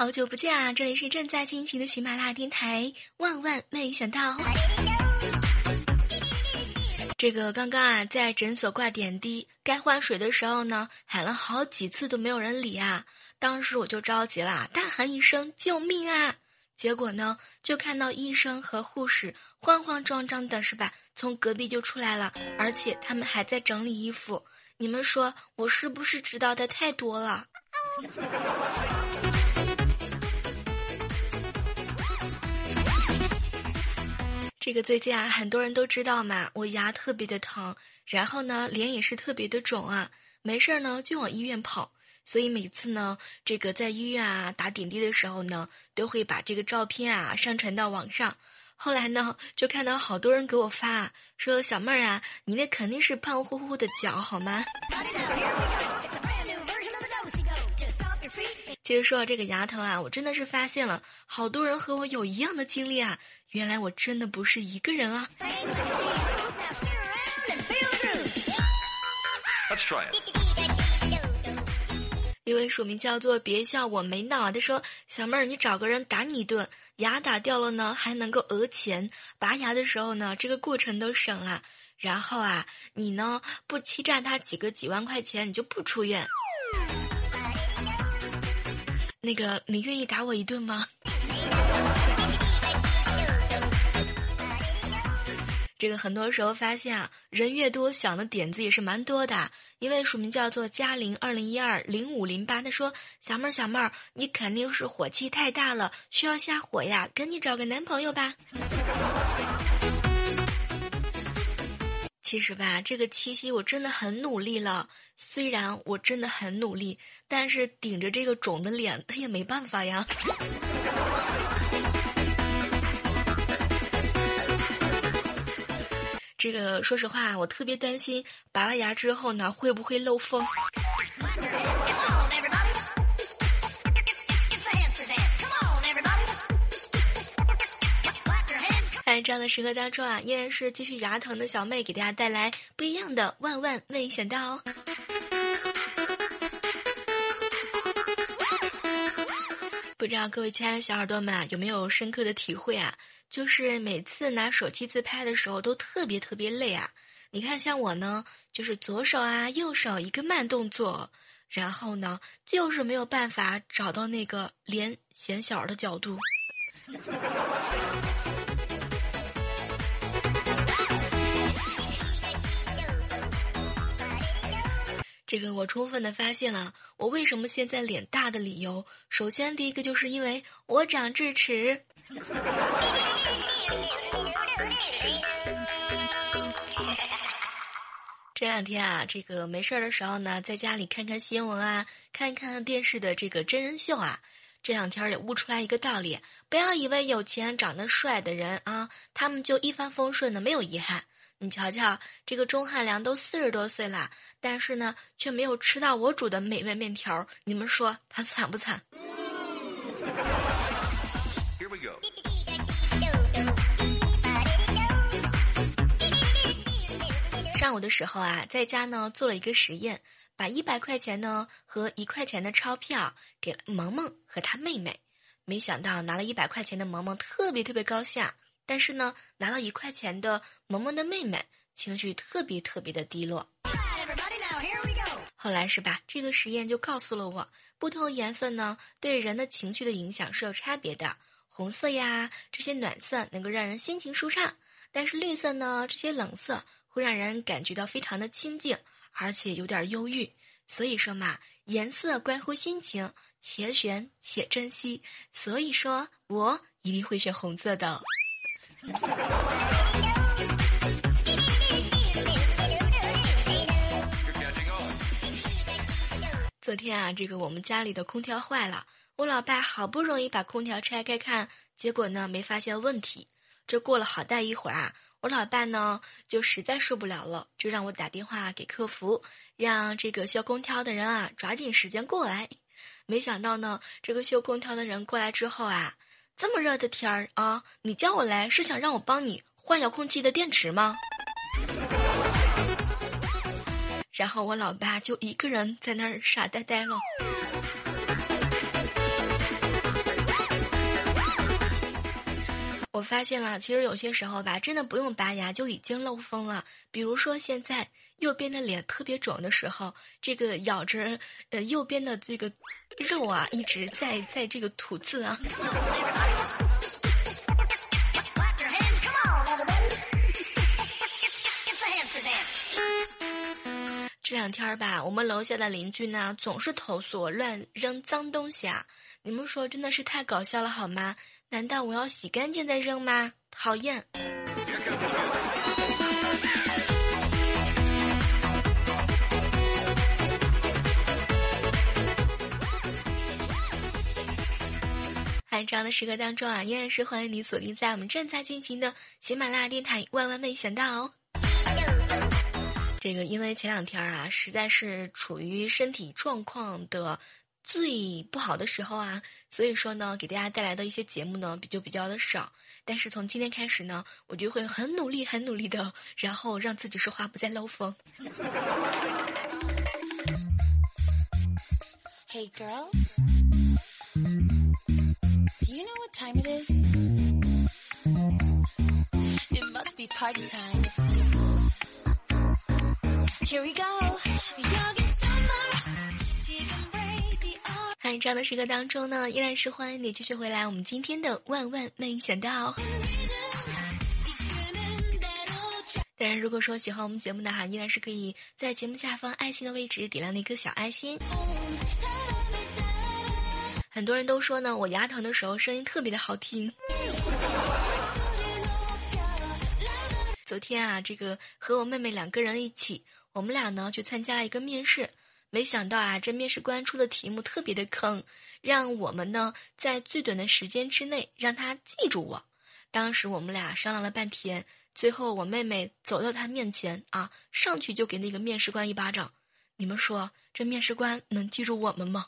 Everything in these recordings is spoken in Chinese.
好久不见啊！这里是正在进行的喜马拉雅电台。万万没想到，这个刚刚啊，在诊所挂点滴，该换水的时候呢，喊了好几次都没有人理啊。当时我就着急了，大喊一声“救命啊”！结果呢，就看到医生和护士慌慌张张的，是吧？从隔壁就出来了，而且他们还在整理衣服。你们说我是不是知道的太多了？这个最近啊，很多人都知道嘛，我牙特别的疼，然后呢，脸也是特别的肿啊，没事儿呢就往医院跑，所以每次呢，这个在医院啊打点滴的时候呢，都会把这个照片啊上传到网上。后来呢，就看到好多人给我发说：“小妹儿啊，你那肯定是胖乎乎的脚，好吗？”其实说到这个牙疼啊，我真的是发现了好多人和我有一样的经历啊。原来我真的不是一个人啊！一 位署名叫做“别笑我没脑”的说：“小妹儿，你找个人打你一顿，牙打掉了呢，还能够讹钱。拔牙的时候呢，这个过程都省了。然后啊，你呢不欺诈他几个几万块钱，你就不出院。那个，你愿意打我一顿吗？”这个很多时候发现啊，人越多想的点子也是蛮多的。一位署名叫做嘉玲二零一二零五零八，他说：“小妹儿小妹儿，你肯定是火气太大了，需要下火呀，赶紧找个男朋友吧。”其实吧，这个七夕我真的很努力了，虽然我真的很努力，但是顶着这个肿的脸，他也没办法呀。这个说实话，我特别担心拔了牙之后呢，会不会漏风？在这样的时刻当中啊，依然是继续牙疼的小妹给大家带来不一样的万万没想到。不知道各位亲爱的小耳朵们啊，有没有深刻的体会啊？就是每次拿手机自拍的时候都特别特别累啊！你看，像我呢，就是左手啊、右手一个慢动作，然后呢，就是没有办法找到那个脸显小的角度。这个我充分的发现了，我为什么现在脸大的理由。首先，第一个就是因为我长智齿。这两天啊，这个没事儿的时候呢，在家里看看新闻啊，看看电视的这个真人秀啊，这两天也悟出来一个道理：不要以为有钱、长得帅的人啊，他们就一帆风顺的，没有遗憾。你瞧瞧，这个钟汉良都四十多岁了，但是呢，却没有吃到我煮的美味面条。你们说他惨不惨？上午的时候啊，在家呢做了一个实验，把一百块钱呢和一块钱的钞票给了萌萌和他妹妹。没想到拿了一百块钱的萌萌特别特别高兴。但是呢，拿到一块钱的萌萌的妹妹情绪特别特别的低落。后来是吧？这个实验就告诉了我，不同颜色呢对人的情绪的影响是有差别的。红色呀，这些暖色能够让人心情舒畅；但是绿色呢，这些冷色会让人感觉到非常的亲近，而且有点忧郁。所以说嘛，颜色关乎心情，且选且珍惜。所以说我一定会选红色的。昨天啊，这个我们家里的空调坏了，我老爸好不容易把空调拆开看，结果呢没发现问题。这过了好大一会儿啊，我老爸呢就实在受不了了，就让我打电话给客服，让这个修空调的人啊抓紧时间过来。没想到呢，这个修空调的人过来之后啊，这么热的天儿啊，你叫我来是想让我帮你换遥控器的电池吗？然后我老爸就一个人在那儿傻呆呆了。我发现了，其实有些时候吧，真的不用拔牙就已经漏风了。比如说现在右边的脸特别肿的时候，这个咬着呃右边的这个肉啊，一直在在这个吐字啊。这两天吧，我们楼下的邻居呢总是投诉我乱扔脏东西啊！你们说真的是太搞笑了好吗？难道我要洗干净再扔吗？讨厌！在这样的时刻当中啊，依然是欢迎你锁定在我们正在进行的喜马拉雅电台。万万没想到哦！这个，因为前两天啊，实在是处于身体状况的最不好的时候啊，所以说呢，给大家带来的一些节目呢，比就比较的少。但是从今天开始呢，我就会很努力、很努力的，然后让自己说话不再漏风。Hey girls, time it is? It must be party time. Here we go. 嗨，这样的时刻当中呢，依然是欢迎你继续回来。我们今天的万万没想到。当然，如果说喜欢我们节目的哈，依然是可以在节目下方爱心的位置点亮那颗小爱心。很多人都说呢，我牙疼的时候声音特别的好听。昨天啊，这个和我妹妹两个人一起。我们俩呢去参加了一个面试，没想到啊，这面试官出的题目特别的坑，让我们呢在最短的时间之内让他记住我。当时我们俩商量了半天，最后我妹妹走到他面前啊，上去就给那个面试官一巴掌。你们说这面试官能记住我们吗？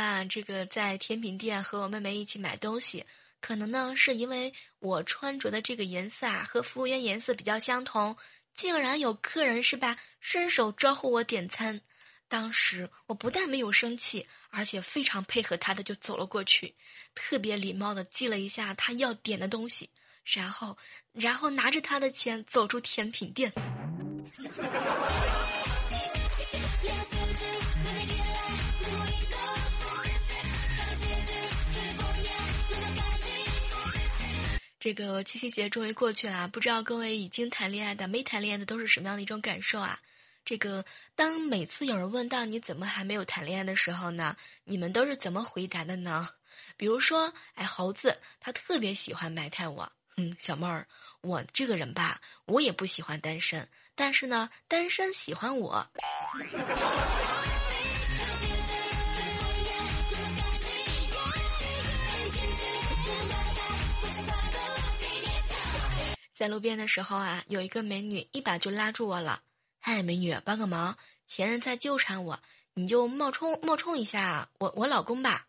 啊这个在甜品店和我妹妹一起买东西，可能呢是因为我穿着的这个颜色啊和服务员颜色比较相同，竟然有客人是吧伸手招呼我点餐。当时我不但没有生气，而且非常配合他的就走了过去，特别礼貌的记了一下他要点的东西，然后然后拿着他的钱走出甜品店。这个七夕节终于过去了，不知道各位已经谈恋爱的、没谈恋爱的都是什么样的一种感受啊？这个当每次有人问到你怎么还没有谈恋爱的时候呢，你们都是怎么回答的呢？比如说，哎，猴子他特别喜欢埋汰我，嗯，小妹儿，我这个人吧，我也不喜欢单身，但是呢，单身喜欢我。在路边的时候啊，有一个美女一把就拉住我了。嗨，美女，帮个忙，前任在纠缠我，你就冒充冒充一下我我老公吧。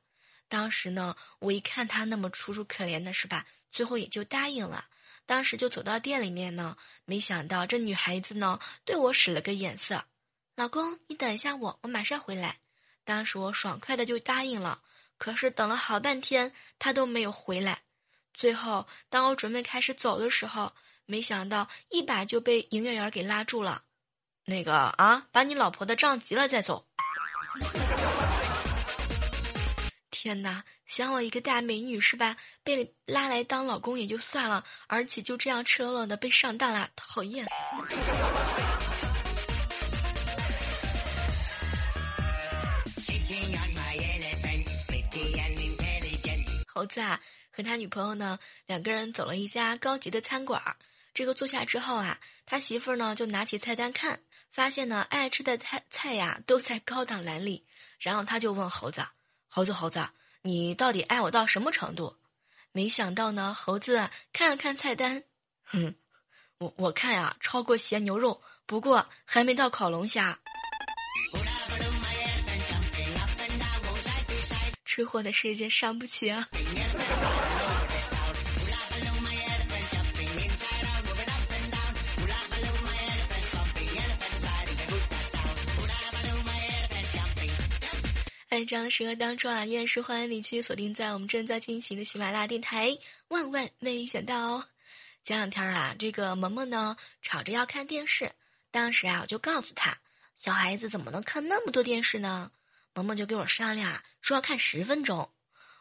当时呢，我一看他那么楚楚可怜的，是吧？最后也就答应了。当时就走到店里面呢，没想到这女孩子呢对我使了个眼色。老公，你等一下我，我马上回来。当时我爽快的就答应了。可是等了好半天，他都没有回来。最后，当我准备开始走的时候，没想到一把就被营业员给拉住了。那个啊，把你老婆的账结了再走。天哪，想我一个大美女是吧？被拉来当老公也就算了，而且就这样赤裸裸的被上当了，讨厌。猴子啊，和他女朋友呢，两个人走了一家高级的餐馆儿。这个坐下之后啊，他媳妇儿呢就拿起菜单看，发现呢爱吃的菜菜呀都在高档栏里。然后他就问猴子：“猴子，猴子，你到底爱我到什么程度？”没想到呢，猴子看了看菜单，哼，我我看呀，超过咸牛肉，不过还没到烤龙虾。吃货的世界伤不起啊！在这样的时刻当中啊，依然是欢迎你去锁定在我们正在进行的喜马拉雅电台。万万没想到哦，前两天啊，这个萌萌呢吵着要看电视，当时啊我就告诉他，小孩子怎么能看那么多电视呢？萌萌就跟我商量，说要看十分钟。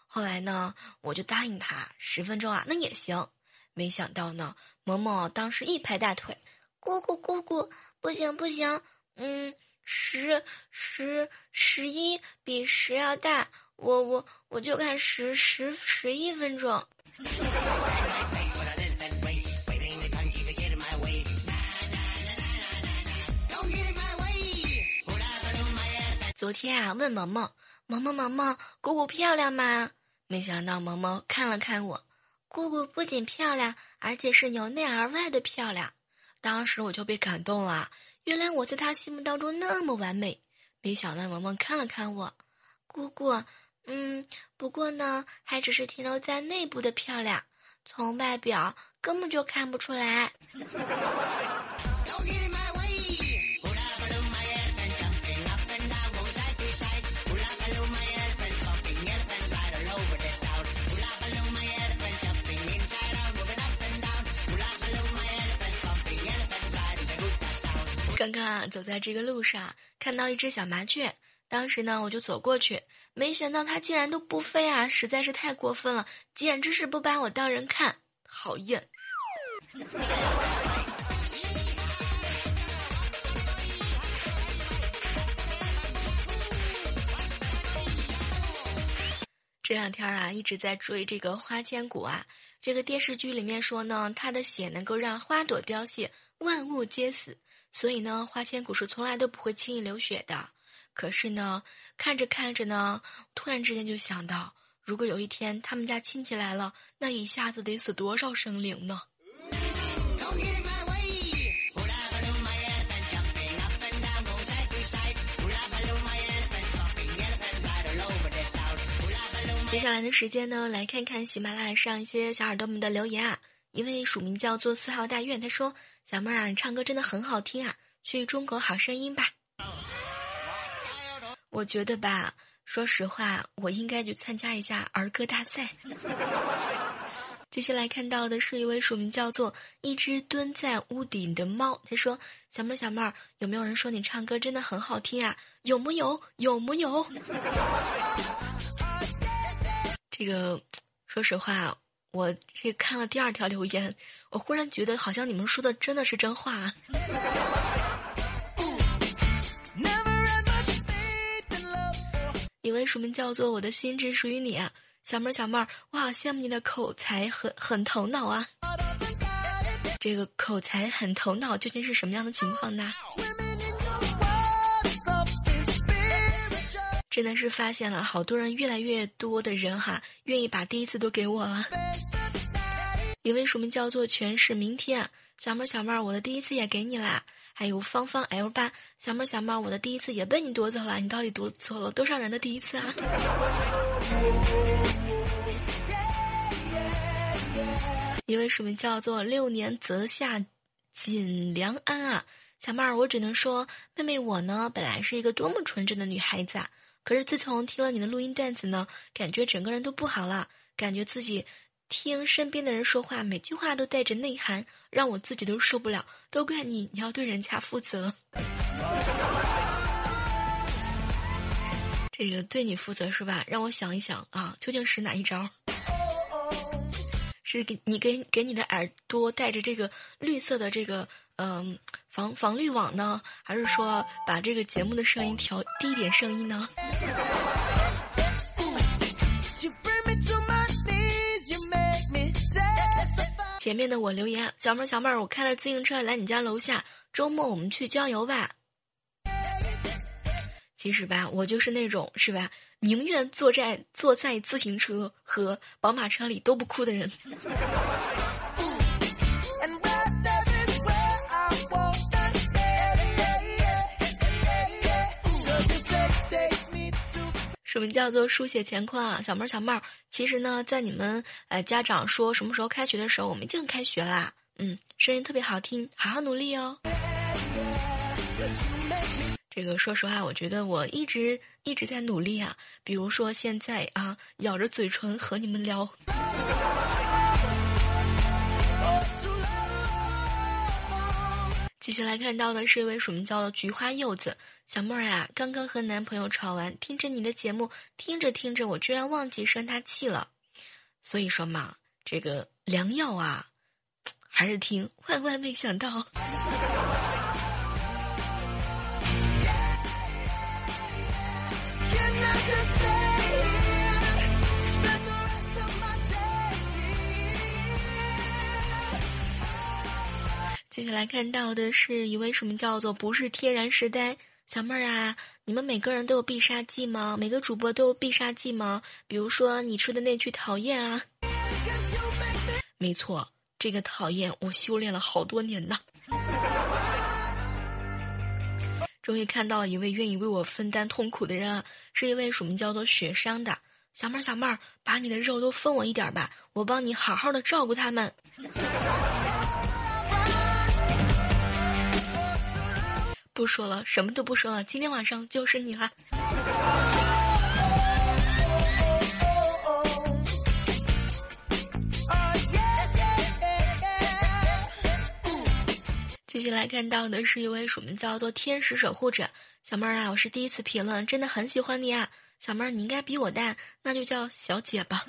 后来呢，我就答应他十分钟啊，那也行。没想到呢，萌萌当时一拍大腿，姑姑姑姑，不行不行，嗯。十十十一比十要大，我我我就看十十十一分钟。昨天啊，问萌萌，萌萌萌萌，姑姑漂亮吗？没想到萌萌看了看我，姑姑不仅漂亮，而且是由内而外的漂亮。当时我就被感动了。原来我在他心目当中那么完美，没想到萌萌看了看我，姑姑，嗯，不过呢，还只是停留在内部的漂亮，从外表根本就看不出来。刚刚啊，走在这个路上，看到一只小麻雀。当时呢，我就走过去，没想到它竟然都不飞啊，实在是太过分了，简直是不把我当人看，讨厌。这两天啊，一直在追这个花千骨啊。这个电视剧里面说呢，它的血能够让花朵凋谢，万物皆死。所以呢，花千骨是从来都不会轻易流血的。可是呢，看着看着呢，突然之间就想到，如果有一天他们家亲戚来了，那一下子得死多少生灵呢？接下来的时间呢，来看看喜马拉雅上一些小耳朵们的留言啊。一位署名叫做四号大院，他说：“小妹儿啊，你唱歌真的很好听啊，去中国好声音吧。”我觉得吧，说实话，我应该去参加一下儿歌大赛。接下来看到的是一位署名叫做一只蹲在屋顶的猫，他说：“小妹儿，小妹儿，有没有人说你唱歌真的很好听啊？有木有？有木有？” 这个，说实话。我这看了第二条留言，我忽然觉得好像你们说的真的是真话。啊一位署名叫做“我的心只属于你”，啊小妹儿小妹儿，我好羡慕你的口才很很头脑啊！这个口才很头脑究竟是什么样的情况呢？真的是发现了好多人，越来越多的人哈，愿意把第一次都给我了。一位署名叫做“全是明天”，小妹儿小妹儿，我的第一次也给你啦。还有芳芳 L 八，小妹儿小妹儿，我的第一次也被你夺走了。你到底夺走了多少人的第一次啊？一位署名叫做“六年泽下锦良安”啊，小妹儿，我只能说，妹妹我呢，本来是一个多么纯真的女孩子啊。可是自从听了你的录音段子呢，感觉整个人都不好了，感觉自己听身边的人说话，每句话都带着内涵，让我自己都受不了。都怪你，你要对人家负责。这个对你负责是吧？让我想一想啊，究竟是哪一招？是给你给给你的耳朵带着这个绿色的这个嗯防防滤网呢，还是说把这个节目的声音调低一点声音呢？前面的我留言，小妹儿小妹儿，我开了自行车来你家楼下，周末我们去郊游吧。其实吧，我就是那种是吧？宁愿坐在坐在自行车和宝马车里都不哭的人。什么叫做书写乾坤啊？小妹儿小妹儿，其实呢，在你们呃家长说什么时候开学的时候，我们已经开学啦。嗯，声音特别好听，好好努力哦。这个说实话，我觉得我一直一直在努力啊。比如说现在啊，咬着嘴唇和你们聊。接下来看到的是一位署名叫菊花柚子小妹儿啊，刚刚和男朋友吵完，听着你的节目，听着听着，我居然忘记生他气了。所以说嘛，这个良药啊，还是听，万万没想到。接下来看到的是一位什么叫做不是天然时代小妹儿啊？你们每个人都有必杀技吗？每个主播都有必杀技吗？比如说你说的那句讨厌啊？没错，这个讨厌我修炼了好多年呢。终于看到一位愿意为我分担痛苦的人啊，是一位署名叫做雪山的小妹儿。小妹儿，把你的肉都分我一点吧，我帮你好好的照顾他们。不说了，什么都不说了，今天晚上就是你了。继续来看到的是一位署名叫做天使守护者小妹儿啊，我是第一次评论，真的很喜欢你啊，小妹儿你应该比我大，那就叫小姐吧。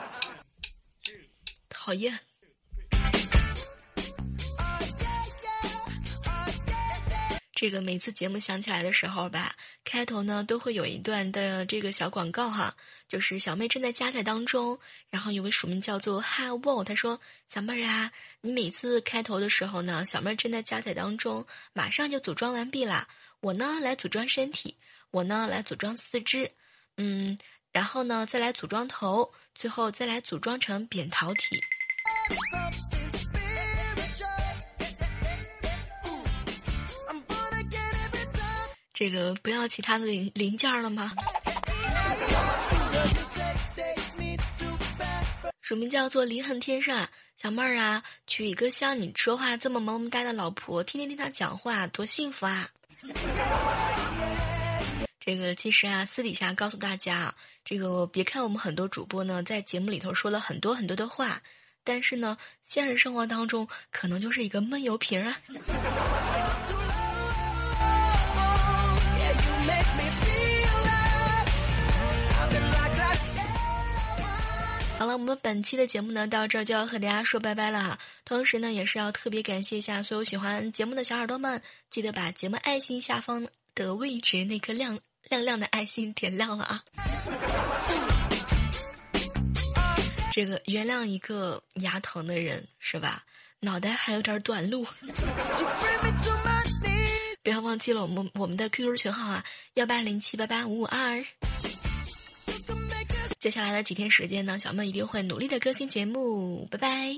讨厌。这个每次节目响起来的时候吧，开头呢都会有一段的这个小广告哈，就是小妹正在加载当中，然后有位署名叫做 How 他说小妹儿啊，你每次开头的时候呢，小妹正在加载当中，马上就组装完毕啦。我呢来组装身体，我呢来组装四肢，嗯，然后呢再来组装头，最后再来组装成扁桃体。这个不要其他的零零件了吗？署名叫做离恨天上小妹儿啊，娶一个像你说话这么萌萌哒的老婆，天天听她讲话，多幸福啊！这个其实啊，私底下告诉大家，这个别看我们很多主播呢，在节目里头说了很多很多的话，但是呢，现实生活当中可能就是一个闷油瓶啊。好了，我们本期的节目呢，到这儿就要和大家说拜拜了哈。同时呢，也是要特别感谢一下所有喜欢节目的小耳朵们，记得把节目爱心下方的位置那颗亮亮亮的爱心点亮了啊。这个原谅一个牙疼的人是吧？脑袋还有点短路。不要忘记了我们我们的 QQ 群号啊，幺八零七八八五五二。接下来的几天时间呢，小妹一定会努力的更新节目，拜拜。